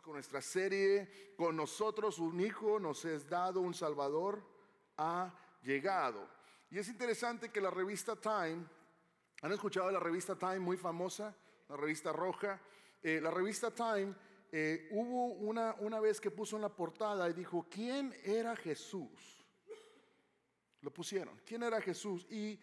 Con nuestra serie, con nosotros un hijo nos es dado, un salvador ha llegado. Y es interesante que la revista Time, ¿han escuchado la revista Time muy famosa? La revista roja. Eh, la revista Time eh, hubo una, una vez que puso en la portada y dijo, ¿quién era Jesús? Lo pusieron, ¿quién era Jesús? Y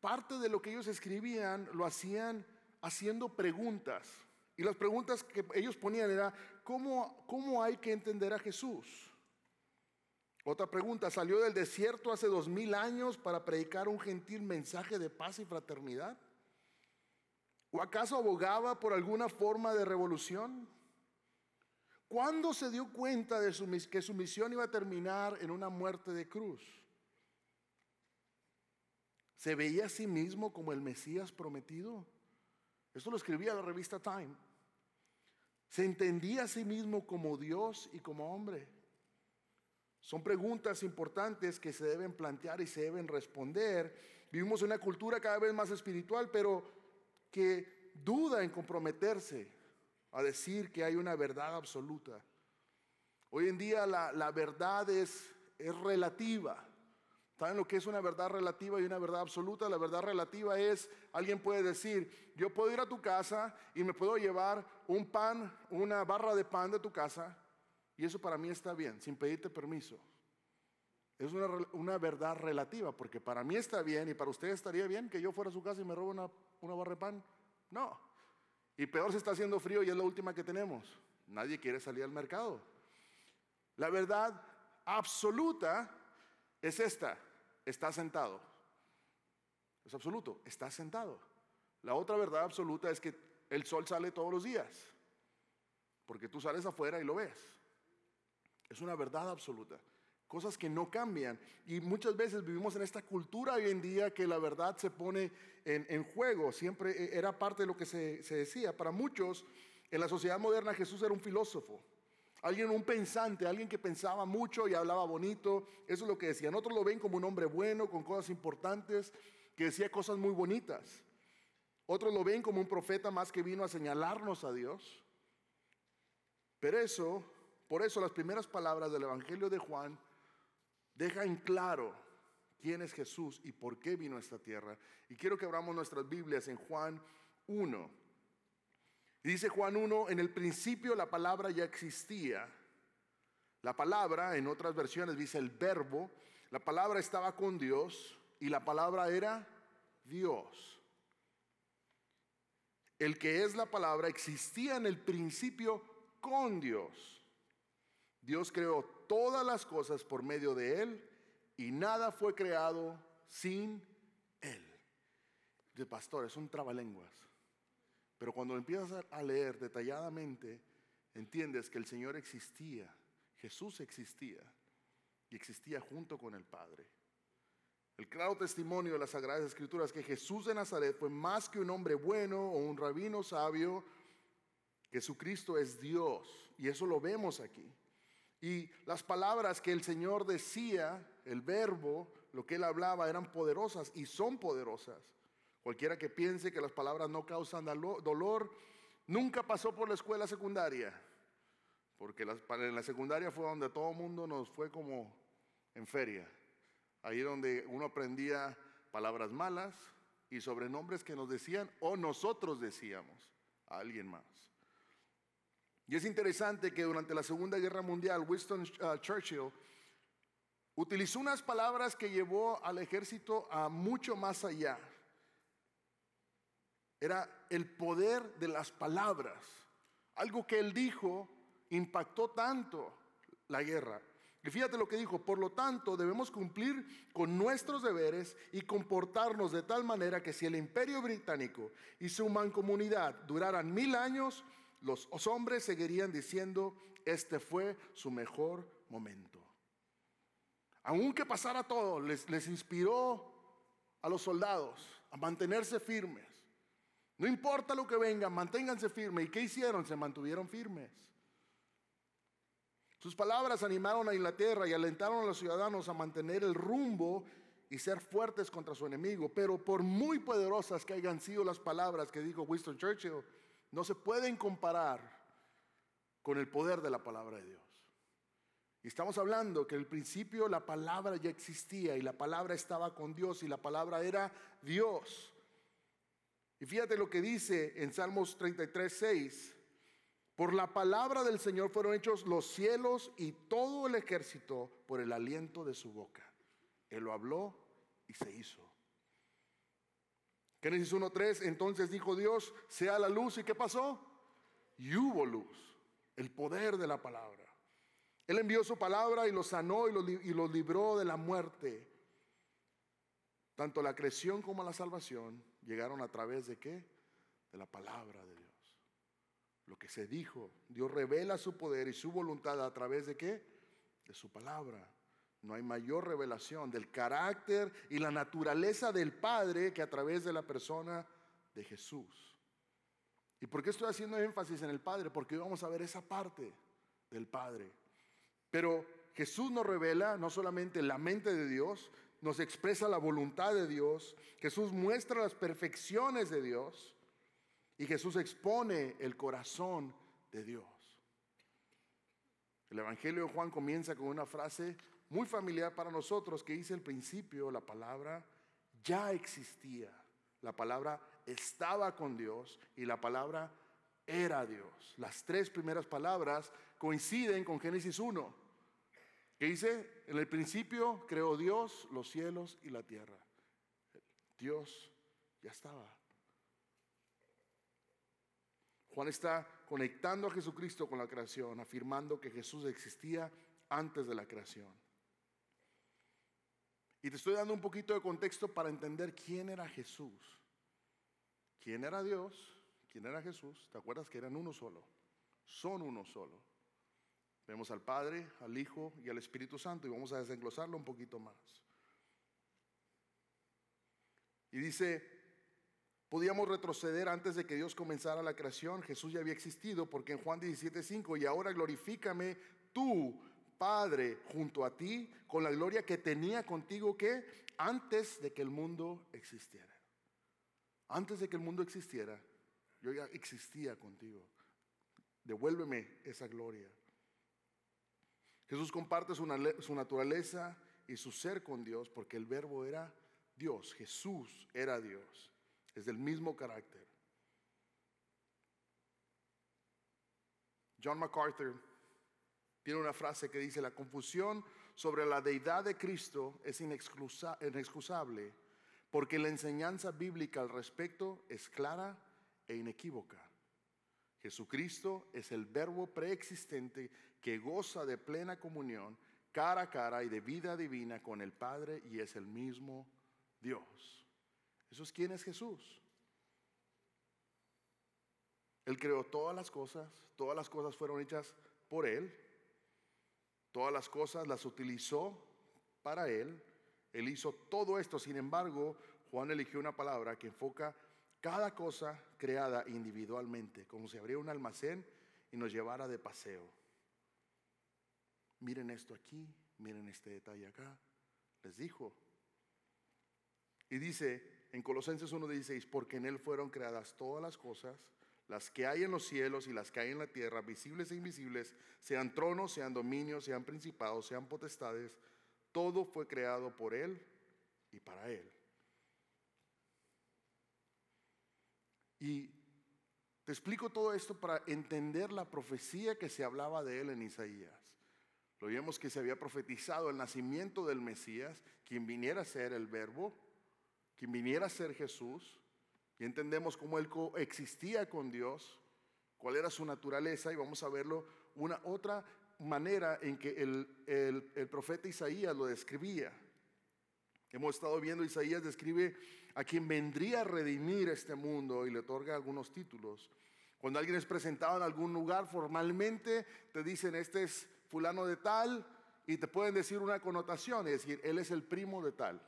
parte de lo que ellos escribían lo hacían haciendo preguntas. Y las preguntas que ellos ponían era, ¿cómo, cómo hay que entender a Jesús? Otra pregunta, ¿salió del desierto hace dos mil años para predicar un gentil mensaje de paz y fraternidad? ¿O acaso abogaba por alguna forma de revolución? ¿Cuándo se dio cuenta de que su misión iba a terminar en una muerte de cruz? ¿Se veía a sí mismo como el Mesías prometido? Esto lo escribía la revista Time. ¿Se entendía a sí mismo como Dios y como hombre? Son preguntas importantes que se deben plantear y se deben responder. Vivimos en una cultura cada vez más espiritual, pero que duda en comprometerse a decir que hay una verdad absoluta. Hoy en día la, la verdad es, es relativa. ¿Saben lo que es una verdad relativa y una verdad absoluta? La verdad relativa es, alguien puede decir, yo puedo ir a tu casa y me puedo llevar un pan, una barra de pan de tu casa, y eso para mí está bien, sin pedirte permiso. Es una, una verdad relativa, porque para mí está bien y para usted estaría bien que yo fuera a su casa y me robe una, una barra de pan. No. Y peor se está haciendo frío y es la última que tenemos. Nadie quiere salir al mercado. La verdad absoluta es esta está sentado. Es absoluto, está sentado. La otra verdad absoluta es que el sol sale todos los días, porque tú sales afuera y lo ves. Es una verdad absoluta. Cosas que no cambian. Y muchas veces vivimos en esta cultura hoy en día que la verdad se pone en, juego. Siempre e, era parte de lo que se, se decía. Para muchos, en la sociedad moderna Jesús era un filósofo. Alguien, un pensante, alguien que pensaba mucho y hablaba bonito. Eso es lo que decían. Otros lo ven como un hombre bueno, con cosas importantes, que decía cosas muy bonitas. Otros lo ven como un profeta más que vino a señalarnos a Dios. Pero eso, por eso las primeras palabras del Evangelio de Juan dejan claro quién es Jesús y por qué vino a esta tierra. Y quiero que abramos nuestras Biblias en Juan 1 dice Juan 1, en el principio la palabra ya existía. La palabra, en otras versiones dice el verbo, la palabra estaba con Dios y la palabra era Dios. El que es la palabra existía en el principio con Dios. Dios creó todas las cosas por medio de Él y nada fue creado sin Él. De pastor, es un trabalenguas. Pero cuando empiezas a leer detalladamente, entiendes que el Señor existía, Jesús existía y existía junto con el Padre. El claro testimonio de las Sagradas Escrituras que Jesús de Nazaret fue más que un hombre bueno o un rabino sabio, Jesucristo es Dios y eso lo vemos aquí. Y las palabras que el Señor decía, el verbo, lo que él hablaba, eran poderosas y son poderosas. Cualquiera que piense que las palabras no causan dolor, nunca pasó por la escuela secundaria, porque en la secundaria fue donde todo el mundo nos fue como en feria. Ahí donde uno aprendía palabras malas y sobrenombres que nos decían o nosotros decíamos a alguien más. Y es interesante que durante la Segunda Guerra Mundial, Winston uh, Churchill utilizó unas palabras que llevó al ejército a mucho más allá. Era el poder de las palabras. Algo que él dijo impactó tanto la guerra. Y fíjate lo que dijo, por lo tanto debemos cumplir con nuestros deberes y comportarnos de tal manera que si el imperio británico y su mancomunidad duraran mil años, los hombres seguirían diciendo, este fue su mejor momento. Aunque pasara todo, les, les inspiró a los soldados a mantenerse firmes. No importa lo que venga, manténganse firmes. ¿Y qué hicieron? Se mantuvieron firmes. Sus palabras animaron a Inglaterra y alentaron a los ciudadanos a mantener el rumbo y ser fuertes contra su enemigo. Pero por muy poderosas que hayan sido las palabras que dijo Winston Churchill, no se pueden comparar con el poder de la palabra de Dios. Y estamos hablando que el principio la palabra ya existía y la palabra estaba con Dios y la palabra era Dios. Y fíjate lo que dice en Salmos 33, 6. Por la palabra del Señor fueron hechos los cielos y todo el ejército por el aliento de su boca. Él lo habló y se hizo. Génesis 1.3, entonces dijo Dios, sea la luz. ¿Y qué pasó? Y hubo luz, el poder de la palabra. Él envió su palabra y los sanó y los, y libró de la muerte. Tanto la creación como la salvación llegaron a través de qué? De la palabra de Dios lo que se dijo. Dios revela su poder y su voluntad a través de qué? De su palabra. No hay mayor revelación del carácter y la naturaleza del Padre que a través de la persona de Jesús. ¿Y por qué estoy haciendo énfasis en el Padre? Porque hoy vamos a ver esa parte del Padre. Pero Jesús nos revela no solamente la mente de Dios, nos expresa la voluntad de Dios, Jesús muestra las perfecciones de Dios, y Jesús expone el corazón de Dios. El Evangelio de Juan comienza con una frase muy familiar para nosotros que dice al principio, la palabra ya existía, la palabra estaba con Dios y la palabra era Dios. Las tres primeras palabras coinciden con Génesis 1, que dice, en el principio creó Dios los cielos y la tierra. Dios ya estaba. Juan está conectando a Jesucristo con la creación, afirmando que Jesús existía antes de la creación. Y te estoy dando un poquito de contexto para entender quién era Jesús. ¿Quién era Dios? ¿Quién era Jesús? ¿Te acuerdas que eran uno solo? Son uno solo. Vemos al Padre, al Hijo y al Espíritu Santo y vamos a desenglosarlo un poquito más. Y dice, Podíamos retroceder antes de que Dios comenzara la creación. Jesús ya había existido porque en Juan 17:5, y ahora glorifícame tú, Padre, junto a ti, con la gloria que tenía contigo que antes de que el mundo existiera. Antes de que el mundo existiera, yo ya existía contigo. Devuélveme esa gloria. Jesús comparte su, naturaleza y su ser con Dios porque el verbo era Dios, Jesús era Dios es del mismo carácter. John MacArthur tiene una frase que dice, la confusión sobre la deidad de Cristo es inexcusable porque la enseñanza bíblica al respecto es clara e inequívoca. Jesucristo es el verbo preexistente que goza de plena comunión cara a cara y de vida divina con el Padre y es el mismo Dios. Eso es quién es Jesús. Él creó todas las cosas, todas las cosas fueron hechas por Él, todas las cosas las utilizó para Él, Él hizo todo esto, sin embargo, Juan eligió una palabra que enfoca cada cosa creada individualmente, como si abriera un almacén y nos llevara de paseo. Miren esto aquí, miren este detalle acá, les dijo. Y dice, en Colosenses 1:16, porque en Él fueron creadas todas las cosas, las que hay en los cielos y las que hay en la tierra, visibles e invisibles, sean tronos, sean dominios, sean principados, sean potestades, todo fue creado por Él y para Él. Y te explico todo esto para entender la profecía que se hablaba de Él en Isaías. Lo vimos que se había profetizado el nacimiento del Mesías, quien viniera a ser el verbo, quien viniera a ser Jesús, y entendemos cómo él existía con Dios, cuál era su naturaleza, y vamos a verlo una otra manera en que el, el profeta Isaías lo describía. Hemos estado viendo, Isaías describe a quien vendría a redimir este mundo y le otorga algunos títulos. Cuando alguien es presentado en algún lugar formalmente, te dicen, este es fulano de tal, y te pueden decir una connotación, es decir, él es el primo de tal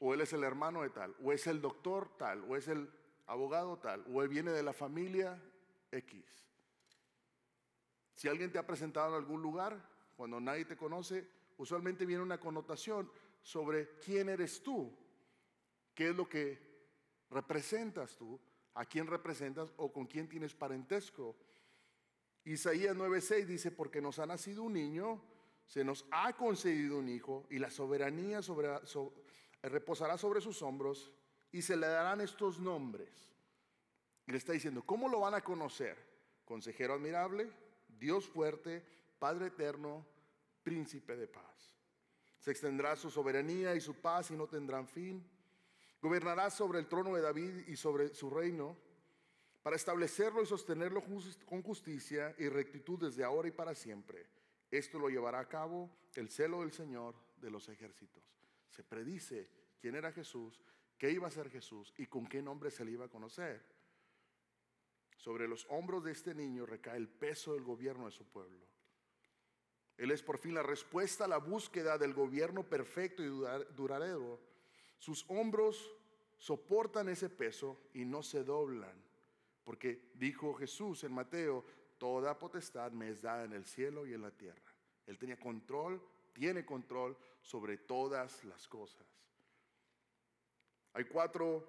o él es el hermano de tal, o es el doctor tal, o es el abogado tal, o él viene de la familia X. Si alguien te ha presentado en algún lugar, cuando nadie te conoce, usualmente viene una connotación sobre quién eres tú, qué es lo que representas tú, a quién representas o con quién tienes parentesco. Isaías 9:6 dice, porque nos ha nacido un niño, se nos ha concedido un hijo y la soberanía reposará sobre sus hombros y se le darán estos nombres. Y le está diciendo, ¿cómo lo van a conocer? Consejero admirable, Dios fuerte, Padre eterno, príncipe de paz. Se extenderá su soberanía y su paz y no tendrán fin. Gobernará sobre el trono de David y sobre su reino para establecerlo y sostenerlo con justicia y rectitud desde ahora y para siempre. Esto lo llevará a cabo el celo del Señor de los ejércitos. Se predice quién era Jesús, qué iba a ser Jesús y con qué nombre se le iba a conocer. Sobre los hombros de este niño recae el peso del gobierno de su pueblo. Él es por fin la respuesta a la búsqueda del gobierno perfecto y duradero. Sus hombros soportan ese peso y no se doblan, porque dijo Jesús en Mateo, toda potestad me es dada en el cielo y en la tierra. Él tenía control, tiene control sobre todas las cosas. Hay cuatro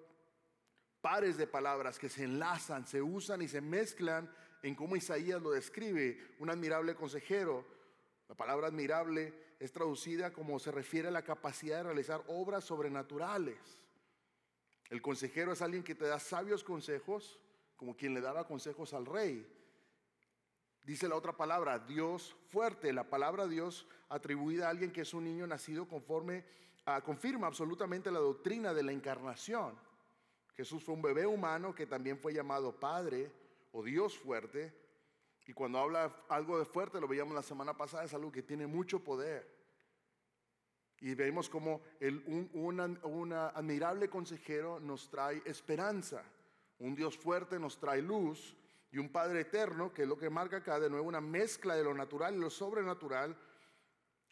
pares de palabras que se enlazan, se usan y se mezclan en cómo Isaías lo describe, un admirable consejero. La palabra admirable es traducida como se refiere a la capacidad de realizar obras sobrenaturales. El consejero es alguien que te da sabios consejos, como quien le daba consejos al rey. Dice la otra palabra, Dios fuerte. La palabra Dios atribuida a alguien que es un niño nacido conforme, confirma absolutamente la doctrina de la encarnación. Jesús fue un bebé humano que también fue llamado Padre o Dios fuerte. Y cuando habla algo de fuerte, lo veíamos la semana pasada, es algo que tiene mucho poder. Y vemos como un admirable consejero nos trae esperanza. Un Dios fuerte nos trae luz. Y un Padre eterno, que es lo que marca acá, de nuevo una mezcla de lo natural y lo sobrenatural.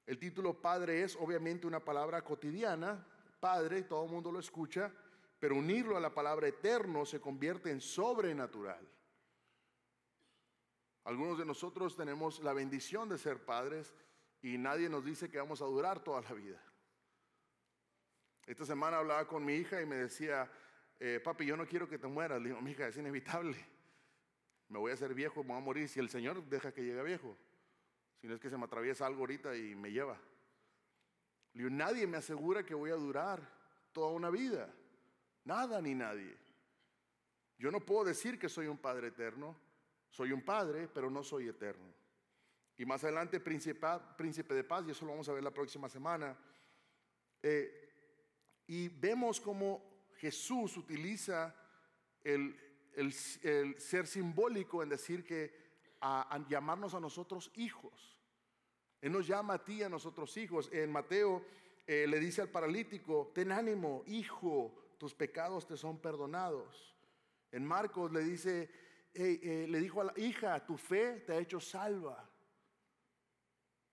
El título Padre es obviamente una palabra cotidiana. Padre, todo el mundo lo escucha pero unirlo a la palabra eterno se convierte en sobrenatural. Algunos de nosotros tenemos la bendición de ser padres y nadie nos dice que vamos a durar toda la vida. Esta semana hablaba con mi hija y me decía, eh, papi, yo no quiero que te mueras. Le digo, mi hija, es inevitable. Me voy a hacer viejo, me voy a morir si el Señor deja que llegue viejo. Si no es que se me atraviesa algo ahorita y me lleva. Le digo, nadie me asegura que voy a durar toda una vida. Nada ni nadie. Yo no puedo decir que soy un Padre eterno. Soy un Padre, pero no soy eterno. Y más adelante, príncipe, de paz, y eso lo vamos a ver la próxima semana. Eh, y vemos cómo Jesús utiliza el, ser simbólico en decir que a, llamarnos a nosotros hijos. Él nos llama a ti, a nosotros hijos. En Mateo eh, le dice al paralítico, ten ánimo, hijo, tus pecados te son perdonados. En Marcos le dice, eh, le dijo a la hija, tu fe te ha hecho salva.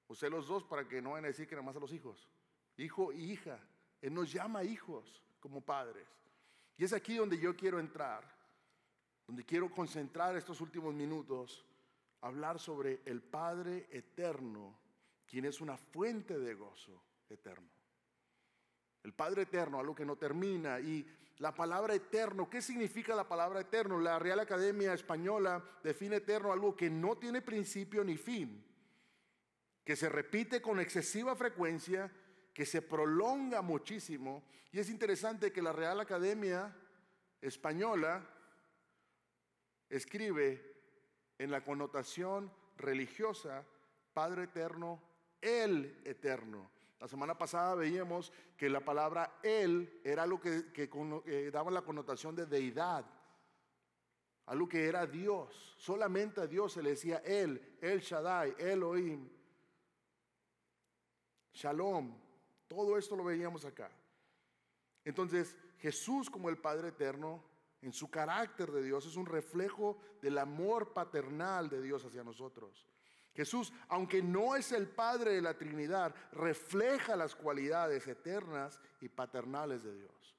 Usé los dos para que no vayan a decir que nada más a los hijos. Hijo y hija. Él nos llama hijos como padres. Y es aquí donde yo quiero entrar, donde quiero concentrar estos últimos minutos, hablar sobre el Padre eterno, quien es una fuente de gozo eterno. El Padre eterno, algo que no termina. Y la palabra eterno, ¿qué significa la palabra eterno? La Real Academia Española define eterno algo que no tiene principio ni fin, que se repite con excesiva frecuencia, que se prolonga muchísimo. Y es interesante que la Real Academia Española escribe en la connotación religiosa, Padre eterno, el eterno. La semana pasada veíamos que la palabra Él era algo que, que, daba la connotación de deidad, algo que era Dios. Solamente a Dios se le decía Él, El Shaddai, Elohim, Shalom. Todo esto lo veíamos acá. Entonces, Jesús como el Padre Eterno, en su carácter de Dios, es un reflejo del amor paternal de Dios hacia nosotros. Jesús, aunque no es el Padre de la Trinidad, refleja las cualidades eternas y paternales de Dios.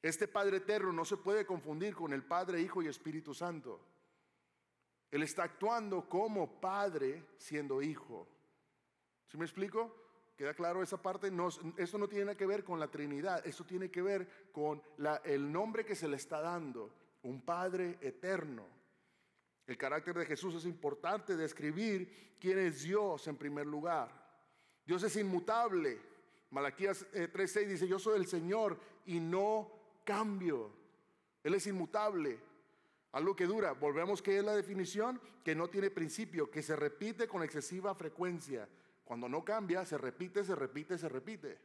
Este Padre eterno no se puede confundir con el Padre, Hijo y Espíritu Santo. Él está actuando como Padre siendo Hijo. ¿Sí me explico? ¿Queda claro esa parte? No, esto no tiene que ver con la Trinidad, esto tiene que ver con el nombre que se le está dando, un Padre eterno. El carácter de Jesús es importante describir quién es Dios en primer lugar. Dios es inmutable. Malaquías 3:6 eh, dice, yo soy el Señor y no cambio. Él es inmutable. Algo que dura. Volvemos que es la definición que no tiene principio, que se repite con excesiva frecuencia. Cuando no cambia, se repite, se repite, se repite.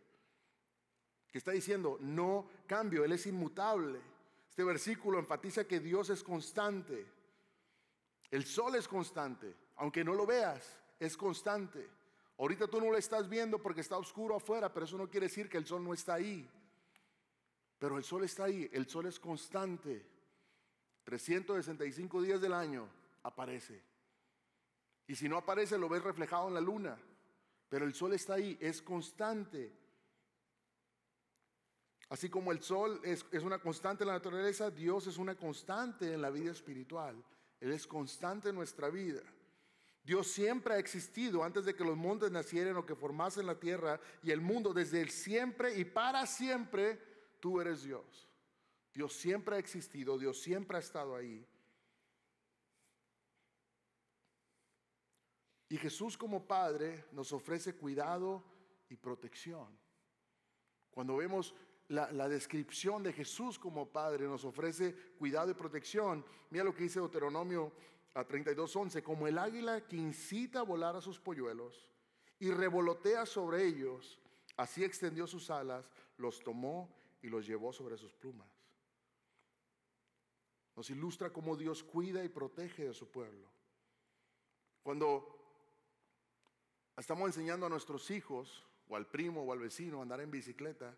Que está diciendo, no cambio, Él es inmutable. Este versículo enfatiza que Dios es constante. El sol es constante, aunque no lo veas, es constante. Ahorita tú no lo estás viendo porque está oscuro afuera, pero eso no quiere decir que el sol no está ahí. Pero el sol está ahí, el sol es constante. 365 días del año aparece. Y si no aparece, lo ves reflejado en la luna. Pero el sol está ahí, es constante. Así como el sol es, es, una constante en la naturaleza, Dios es una constante en la vida espiritual. Él es constante en nuestra vida. Dios siempre ha existido antes de que los montes nacieran o que formasen la tierra y el mundo. Desde el siempre y para siempre, tú eres Dios. Dios siempre ha existido, Dios siempre ha estado ahí. Y Jesús como Padre nos ofrece cuidado y protección. Cuando vemos la, descripción de Jesús como Padre, nos ofrece cuidado y protección. Mira lo que dice Deuteronomio a 32.11, como el águila que incita a volar a sus polluelos y revolotea sobre ellos, así extendió sus alas, los tomó y los llevó sobre sus plumas. Nos ilustra cómo Dios cuida y protege de su pueblo. Cuando estamos enseñando a nuestros hijos, o al primo o al vecino, a andar en bicicleta,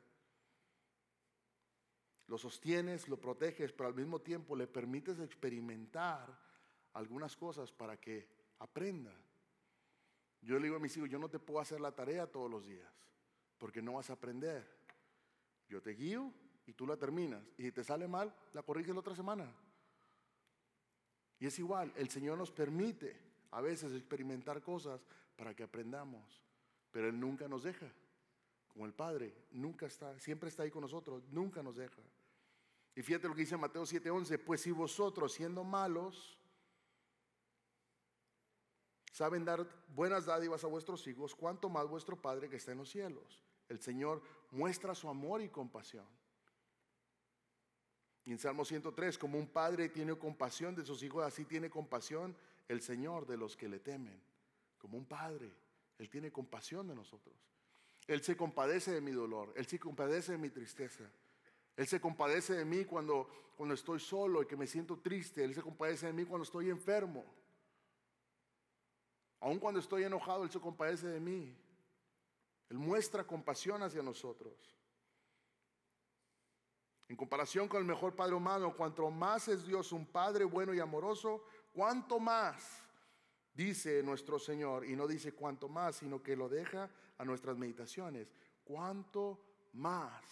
lo sostienes, lo proteges, pero al mismo tiempo le permites experimentar algunas cosas para que aprenda. Yo le digo a mis hijos, yo no te puedo hacer la tarea todos los días, porque no vas a aprender. Yo te guío y tú la terminas. Y si te sale mal, la corriges la otra semana. Y es igual, el Señor nos permite a veces experimentar cosas para que aprendamos, pero Él nunca nos deja. Como el Padre, nunca está, siempre está ahí con nosotros, nunca nos deja. Y fíjate lo que dice Mateo 7:11, pues si vosotros siendo malos saben dar buenas dádivas a vuestros hijos, cuánto más vuestro Padre que está en los cielos. El Señor muestra su amor y compasión. Y en Salmo 103, como un padre tiene compasión de sus hijos, así tiene compasión el Señor de los que le temen como un padre. Él tiene compasión de nosotros. Él se compadece de mi dolor, Él se compadece de mi tristeza. Él se compadece de mí cuando, cuando estoy solo y que me siento triste. Él se compadece de mí cuando estoy enfermo. Aun cuando estoy enojado, Él se compadece de mí. Él muestra compasión hacia nosotros. En comparación con el mejor Padre humano, cuanto más es Dios un Padre bueno y amoroso, cuanto más dice nuestro Señor, y no dice cuánto más, sino que lo deja a nuestras meditaciones. ¿Cuánto más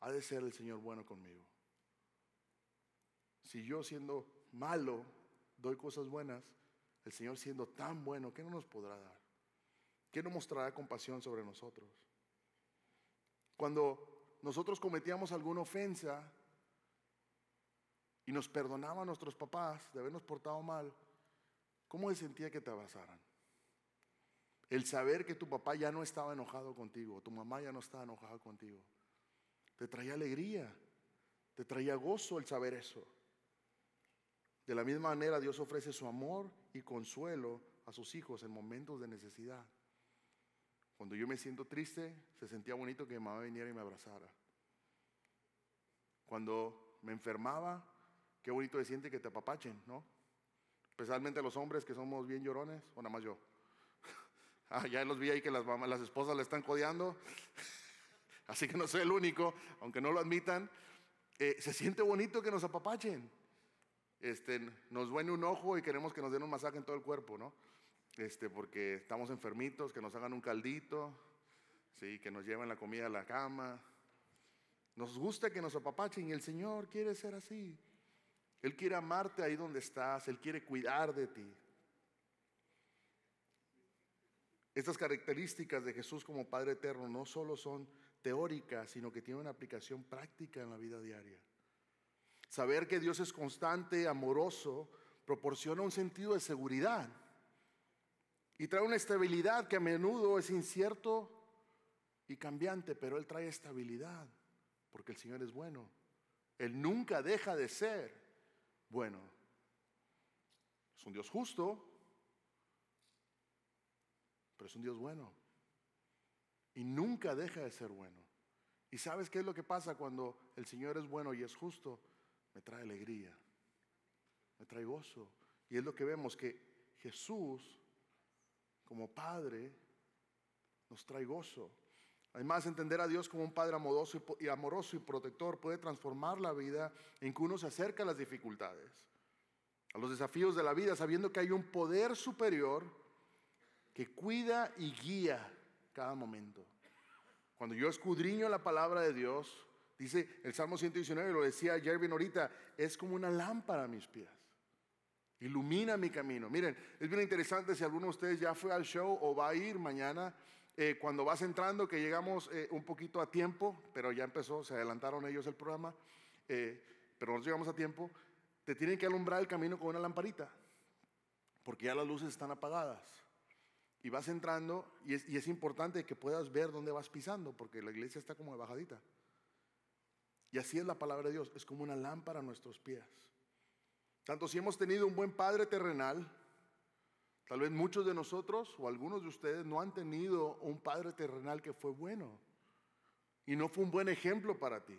ha de ser el Señor bueno conmigo? Si yo siendo malo doy cosas buenas, el Señor siendo tan bueno, ¿qué no nos podrá dar? ¿Qué no mostrará compasión sobre nosotros? Cuando nosotros cometíamos alguna ofensa y nos perdonaban nuestros papás de habernos portado mal, ¿Cómo se sentía que te abrazaran? El saber que tu papá ya no estaba enojado contigo, tu mamá ya no estaba enojada contigo. Te traía alegría, te traía gozo el saber eso. De la misma manera Dios ofrece su amor y consuelo a sus hijos en momentos de necesidad. Cuando yo me siento triste, se sentía bonito que mi mamá viniera y me abrazara. Cuando me enfermaba, qué bonito se siente que te apapachen, ¿no? especialmente los hombres que somos bien llorones, o nada más yo. ah, ya los vi ahí que las, mamás, las esposas le están codeando, así que no soy el único, aunque no lo admitan. Eh, se siente bonito que nos apapachen. Este, nos duele un ojo y queremos que nos den un masaje en todo el cuerpo, ¿no? Este, porque estamos enfermitos, que nos hagan un caldito, ¿sí? que nos lleven la comida a la cama. Nos gusta que nos apapachen y el Señor quiere ser así. Él quiere amarte ahí donde estás, Él quiere cuidar de ti. Estas características de Jesús como Padre Eterno no solo son teóricas, sino que tienen una aplicación práctica en la vida diaria. Saber que Dios es constante, amoroso, proporciona un sentido de seguridad y trae una estabilidad que a menudo es incierto y cambiante, pero Él trae estabilidad porque el Señor es bueno. Él nunca deja de ser bueno. Es un Dios justo, pero es un Dios bueno. Y nunca deja de ser bueno. ¿Y sabes qué es lo que pasa cuando el Señor es bueno y es justo? Me trae alegría, me trae gozo. Y es lo que vemos que Jesús, como Padre, nos trae gozo. Además, entender a Dios como un Padre amoroso y amoroso y protector puede transformar la vida en que uno se acerca a las dificultades, a los desafíos de la vida, sabiendo que hay un poder superior que cuida y guía cada momento. Cuando yo escudriño la palabra de Dios, dice el Salmo 119, lo decía Jervin ahorita, es como una lámpara a mis pies. Ilumina mi camino. Miren, es bien interesante si alguno de ustedes ya fue al show o va a ir mañana. Eh, cuando vas entrando, que llegamos eh, un poquito a tiempo, pero ya empezó, se adelantaron ellos el programa, eh, pero nosotros llegamos a tiempo, te tienen que alumbrar el camino con una lamparita, porque ya las luces están apagadas. Y vas entrando, y es, y es importante que puedas ver dónde vas pisando, porque la iglesia está como de bajadita. Y así es la palabra de Dios, es como una lámpara a nuestros pies. Tanto si hemos tenido un buen Padre terrenal, Tal vez muchos de nosotros o algunos de ustedes no han tenido un padre terrenal que fue bueno y no fue un buen ejemplo para ti.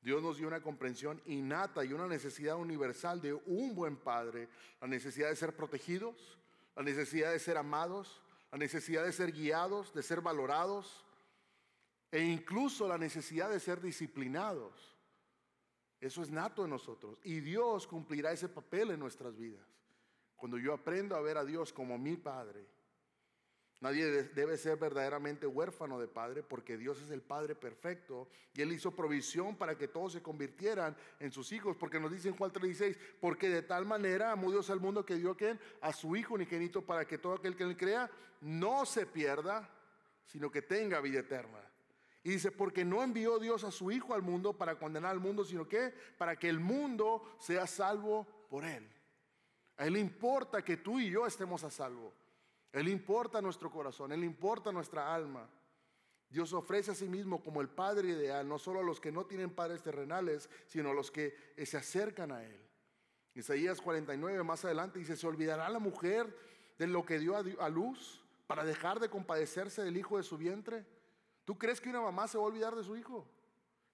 Dios nos dio una comprensión innata y una necesidad universal de un buen padre, la necesidad de ser protegidos, la necesidad de ser amados, la necesidad de ser guiados, de ser valorados e incluso la necesidad de ser disciplinados. Eso es nato en nosotros y Dios cumplirá ese papel en nuestras vidas. Cuando yo aprendo a ver a Dios como mi Padre, nadie debe ser verdaderamente huérfano de Padre porque Dios es el Padre perfecto y Él hizo provisión para que todos se convirtieran en sus hijos, porque nos dice en Juan 3:16, porque de tal manera amó Dios al mundo que dio a su Hijo unigenito para que todo aquel que Él crea no se pierda, sino que tenga vida eterna. Y dice, porque no envió Dios a su Hijo al mundo para condenar al mundo, sino que para que el mundo sea salvo por Él. A Él importa que tú y yo estemos a salvo. Él importa nuestro corazón, Él importa nuestra alma. Dios ofrece a sí mismo como el Padre ideal, no solo a los que no tienen padres terrenales, sino a los que se acercan a Él. Isaías 49 más adelante dice, ¿se olvidará la mujer de lo que dio a luz para dejar de compadecerse del hijo de su vientre? ¿Tú crees que una mamá se va a olvidar de su hijo?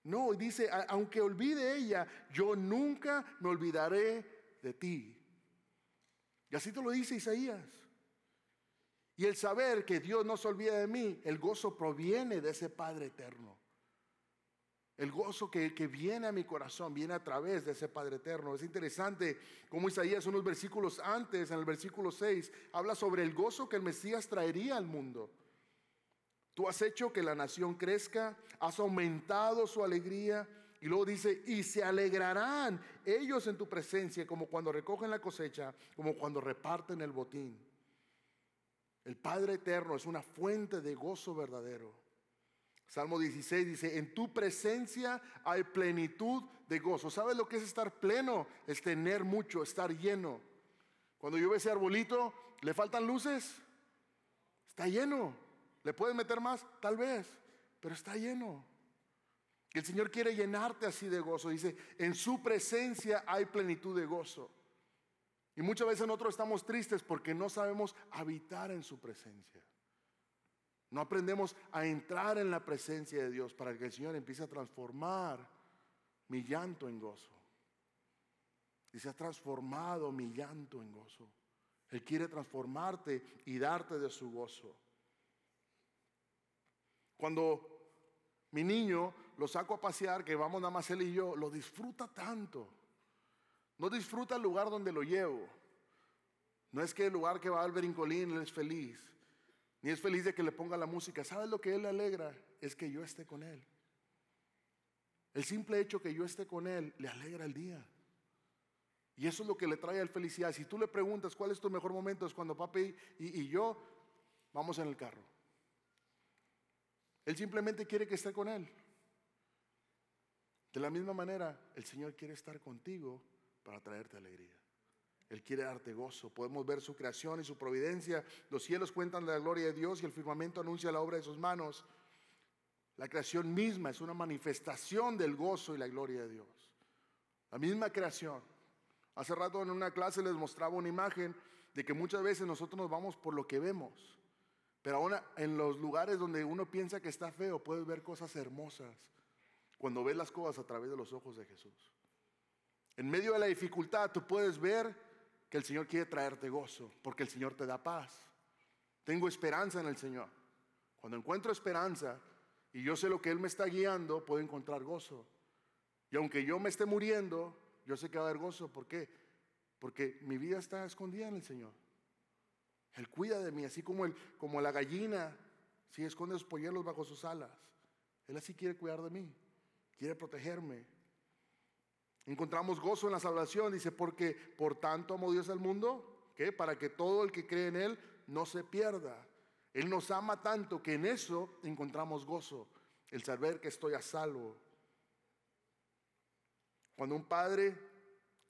No, dice, aunque olvide ella, yo nunca me olvidaré de ti. Y así te lo dice Isaías. Y el saber que Dios no se olvida de mí, el gozo proviene de ese Padre eterno. El gozo que, viene a mi corazón viene a través de ese Padre eterno. Es interesante como Isaías unos versículos antes, en el versículo 6, habla sobre el gozo que el Mesías traería al mundo. Tú has hecho que la nación crezca, has aumentado su alegría y luego dice, y se alegrarán ellos en tu presencia, como cuando recogen la cosecha, como cuando reparten el botín. El Padre Eterno es una fuente de gozo verdadero. Salmo 16 dice, en tu presencia hay plenitud de gozo. ¿Sabes lo que es estar pleno? Es tener mucho, estar lleno. Cuando yo ese arbolito, ¿le faltan luces? Está lleno. ¿Le puedes meter más? Tal vez, pero está lleno. El Señor quiere llenarte así de gozo. Dice, en su presencia hay plenitud de gozo. Y muchas veces nosotros estamos tristes porque no sabemos habitar en su presencia. No aprendemos a entrar en la presencia de Dios para que el Señor empiece a transformar mi llanto en gozo. Dice, ha transformado mi llanto en gozo. Él quiere transformarte y darte de su gozo. Cuando mi niño lo saco a pasear, que vamos nada más él y yo, lo disfruta tanto. No disfruta el lugar donde lo llevo. No es que el lugar que va al brincolín él es feliz, ni es feliz de que le ponga la música. ¿Sabes lo que él le alegra? Es que yo esté con él. El simple hecho que yo esté con él le alegra el día. Y eso es lo que le trae a él felicidad. Si tú le preguntas cuál es tu mejor momento, es cuando papi y, y yo vamos en el carro. Él simplemente quiere que esté con él. De la misma manera, el Señor quiere estar contigo para traerte alegría. Él quiere darte gozo. Podemos ver su creación y su providencia. Los cielos cuentan la gloria de Dios y el firmamento anuncia la obra de sus manos. La creación misma es una manifestación del gozo y la gloria de Dios. La misma creación. Hace rato en una clase les mostraba una imagen de que muchas veces nosotros nos vamos por lo que vemos. Pero ahora en los lugares donde uno piensa que está feo, puedes ver cosas hermosas cuando ves las cosas a través de los ojos de Jesús. En medio de la dificultad tú puedes ver que el Señor quiere traerte gozo, porque el Señor te da paz. Tengo esperanza en el Señor. Cuando encuentro esperanza y yo sé lo que Él me está guiando, puedo encontrar gozo. Y aunque yo me esté muriendo, yo sé que va a haber gozo. ¿Por qué? Porque mi vida está escondida en el Señor. Él cuida de mí, así como, el, como la gallina, si esconde sus polluelos bajo sus alas. Él así quiere cuidar de mí, quiere protegerme. Encontramos gozo en la salvación, dice, porque por tanto amó Dios al mundo, que para que todo el que cree en Él no se pierda. Él nos ama tanto que en eso encontramos gozo, el saber que estoy a salvo. Cuando un padre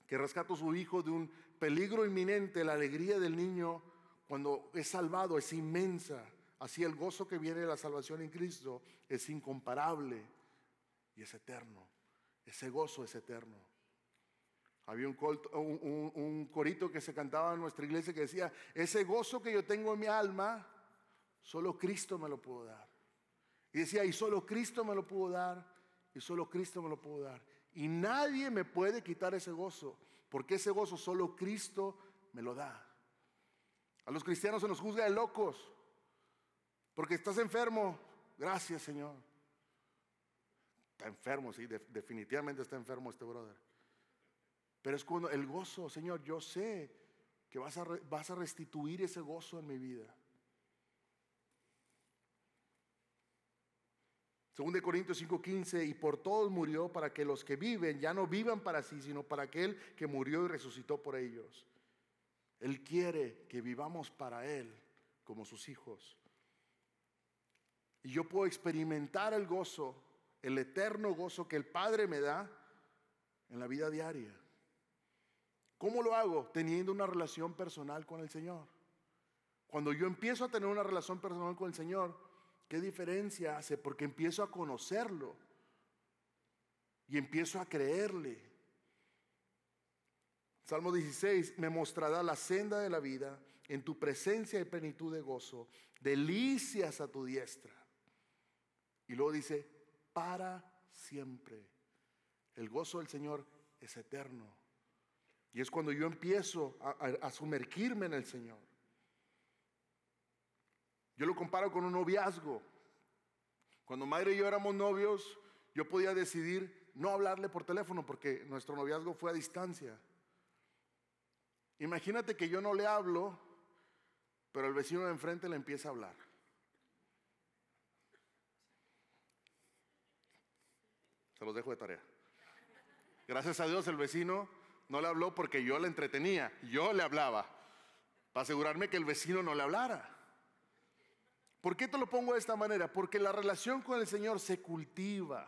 que rescata a su hijo de un peligro inminente, la alegría del niño cuando es salvado es inmensa. Así el gozo que viene de la salvación en Cristo es incomparable y es eterno. Ese gozo es eterno. Había un, un, corito que se cantaba en nuestra iglesia que decía, ese gozo que yo tengo en mi alma, solo Cristo me lo pudo dar. Y decía, y solo Cristo me lo pudo dar, y solo Cristo me lo pudo dar. Y nadie me puede quitar ese gozo, porque ese gozo solo Cristo me lo da. A los cristianos se nos juzga de locos. Porque estás enfermo. Gracias, Señor. Está enfermo, sí, definitivamente está enfermo este brother. Pero es cuando el gozo, Señor, yo sé que vas a, restituir ese gozo en mi vida. Según de Corintios 5:15, y por todos murió para que los que viven ya no vivan para sí, sino para aquel que murió y resucitó por ellos. Él quiere que vivamos para Él como sus hijos. Y yo puedo experimentar el gozo, el eterno gozo que el Padre me da en la vida diaria. ¿Cómo lo hago? Teniendo una relación personal con el Señor. Cuando yo empiezo a tener una relación personal con el Señor, ¿qué diferencia hace? Porque empiezo a conocerlo y empiezo a creerle Salmo 16, me mostrará la senda de la vida, en tu presencia y plenitud de gozo, delicias a tu diestra. Y luego dice, para siempre. El gozo del Señor es eterno. Y es cuando yo empiezo a, sumergirme en el Señor. Yo lo comparo con un noviazgo. Cuando madre y yo éramos novios, yo podía decidir no hablarle por teléfono porque nuestro noviazgo fue a distancia. Imagínate que yo no le hablo, pero el vecino de enfrente le empieza a hablar. Se los dejo de tarea. Gracias a Dios el vecino no le habló porque yo le entretenía, yo le hablaba, para asegurarme que el vecino no le hablara. ¿Por qué te lo pongo de esta manera? Porque la relación con el Señor se cultiva,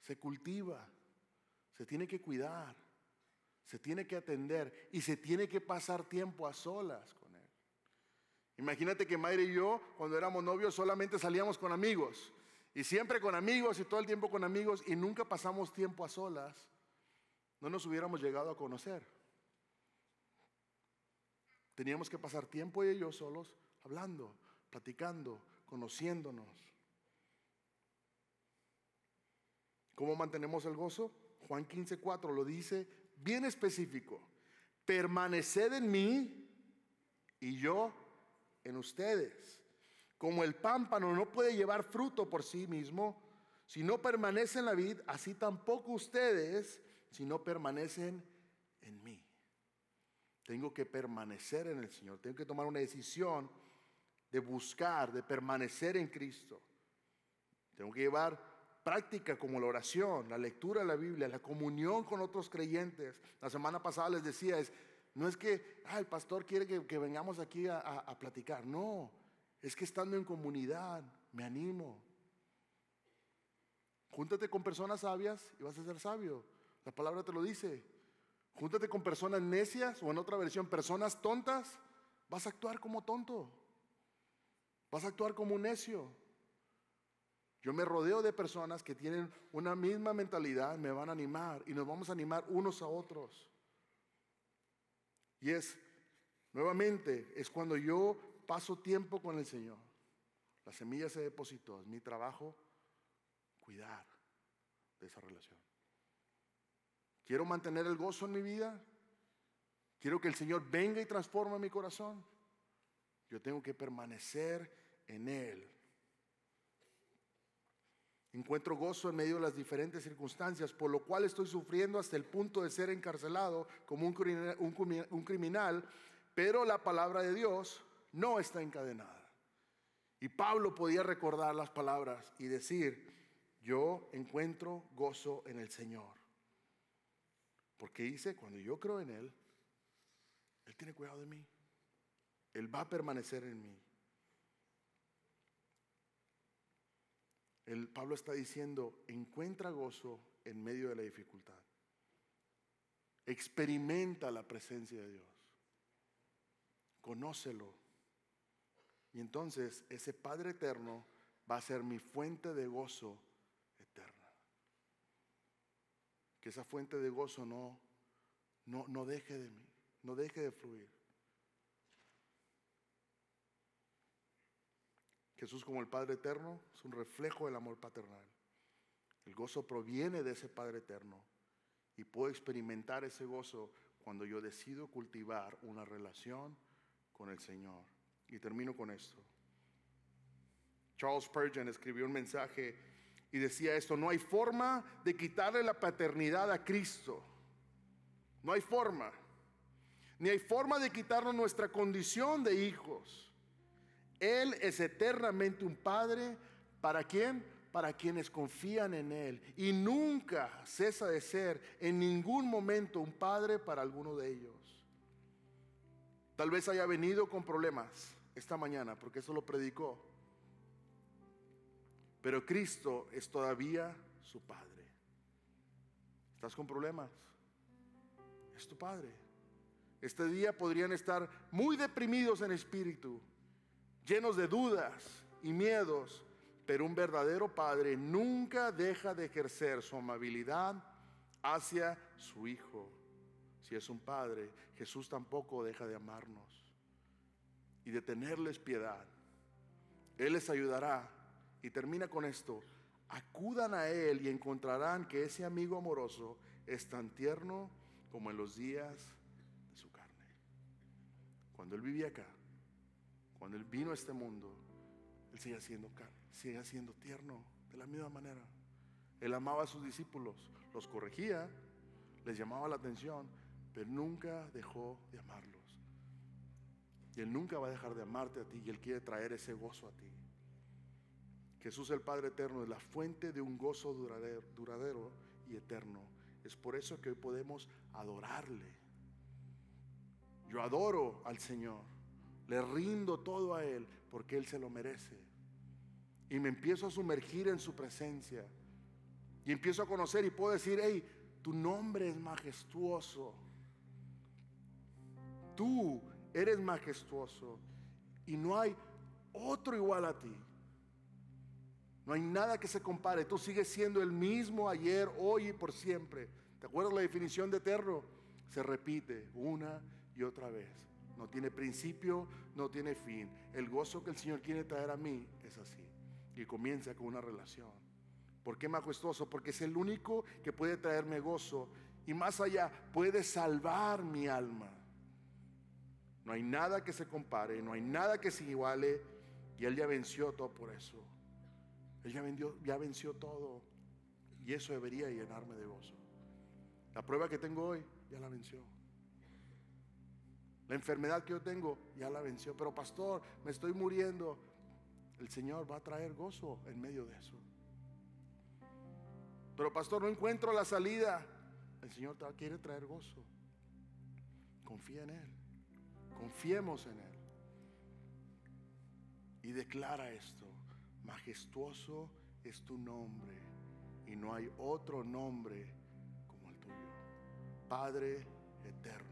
se cultiva, se tiene que cuidar se tiene que atender y se tiene que pasar tiempo a solas con Él. Imagínate que Mayra y yo, cuando éramos novios, solamente salíamos con amigos. Y siempre con amigos y todo el tiempo con amigos y nunca pasamos tiempo a solas. No nos hubiéramos llegado a conocer. Teníamos que pasar tiempo ellos solos hablando, platicando, conociéndonos. ¿Cómo mantenemos el gozo? Juan 15:4 lo dice bien específico. Permaneced en mí y yo en ustedes. Como el pámpano no puede llevar fruto por sí mismo, si no permanece en la vid, así tampoco ustedes si no permanecen en mí. Tengo que permanecer en el Señor, tengo que tomar una decisión de buscar, de permanecer en Cristo. Tengo que llevar práctica como la oración, la lectura de la Biblia, la comunión con otros creyentes. La semana pasada les decía, es, no es que ah, el pastor quiere que, vengamos aquí a, a platicar, no, es que estando en comunidad me animo. Júntate con personas sabias y vas a ser sabio. La palabra te lo dice. Júntate con personas necias o en otra versión, personas tontas, vas a actuar como tonto. Vas a actuar como un necio. Yo me rodeo de personas que tienen una misma mentalidad, me van a animar y nos vamos a animar unos a otros. Y es, nuevamente, es cuando yo paso tiempo con el Señor. La semilla se depositó, es mi trabajo cuidar de esa relación. Quiero mantener el gozo en mi vida. Quiero que el Señor venga y transforme mi corazón. Yo tengo que permanecer en Él. Encuentro gozo en medio de las diferentes circunstancias, por lo cual estoy sufriendo hasta el punto de ser encarcelado como un criminal, pero la palabra de Dios no está encadenada. Y Pablo podía recordar las palabras y decir, yo encuentro gozo en el Señor. Porque dice, cuando yo creo en Él, Él tiene cuidado de mí. Él va a permanecer en mí. El Pablo está diciendo, encuentra gozo en medio de la dificultad. Experimenta la presencia de Dios. Conócelo. Y entonces ese Padre eterno va a ser mi fuente de gozo que esa fuente de gozo no, no, no deje de mí, no deje de fluir. Jesús como el Padre Eterno es un reflejo del amor paternal. El gozo proviene de ese Padre Eterno y puedo experimentar ese gozo cuando yo decido cultivar una relación con el Señor. Y termino con esto. Charles Spurgeon escribió un mensaje y decía esto, no hay forma de quitarle la paternidad a Cristo. No hay forma. Ni hay forma de quitarnos nuestra condición de hijos. Él es eternamente un padre para quién? Para quienes confían en Él. Y nunca cesa de ser en ningún momento un padre para alguno de ellos. Tal vez haya venido con problemas esta mañana, porque eso lo predicó. Pero Cristo es todavía su Padre. ¿Estás con problemas? Es tu Padre. Este día podrían estar muy deprimidos en espíritu, llenos de dudas y miedos, pero un verdadero Padre nunca deja de ejercer su amabilidad hacia su Hijo. Si es un Padre, Jesús tampoco deja de amarnos y de tenerles piedad. Él les ayudará y termina con esto. Acudan a Él y encontrarán que ese amigo amoroso es tan tierno como en los días de su carne. Cuando Él vivía acá, cuando Él vino a este mundo, Él sigue siendo, sigue siendo tierno de la misma manera. Él amaba a sus discípulos, los corregía, les llamaba la atención, pero nunca dejó de amarlos. Y Él nunca va a dejar de amarte a ti y Él quiere traer ese gozo a ti. Jesús el Padre Eterno es la fuente de un gozo duradero, y eterno. Es por eso que hoy podemos adorarle. Yo adoro al Señor, le rindo todo a Él porque Él se lo merece. Y me empiezo a sumergir en su presencia. Y empiezo a conocer y puedo decir, hey, tu nombre es majestuoso. Tú eres majestuoso. Y no hay otro igual a ti. No hay nada que se compare. Tú sigues siendo el mismo ayer, hoy y por siempre. ¿Te acuerdas la definición de eterno? Se repite una y otra vez. No tiene principio, no tiene fin. El gozo que el Señor quiere traer a mí es así. Y comienza con una relación. ¿Por qué majestuoso? Porque es el único que puede traerme gozo. Y más allá, puede salvar mi alma. No hay nada que se compare, no hay nada que se iguale. Y Él ya venció todo por eso. Él ya, ya venció todo. Y eso debería llenarme de gozo. La prueba que tengo hoy ya la venció. La enfermedad que yo tengo ya la venció. Pero pastor, me estoy muriendo. El Señor va a traer gozo en medio de eso. Pero pastor, no encuentro la salida. El Señor quiere traer gozo. Confía en Él. Confiemos en Él. Y declara esto. Majestuoso es tu nombre y no hay otro nombre como el tuyo. Padre eterno,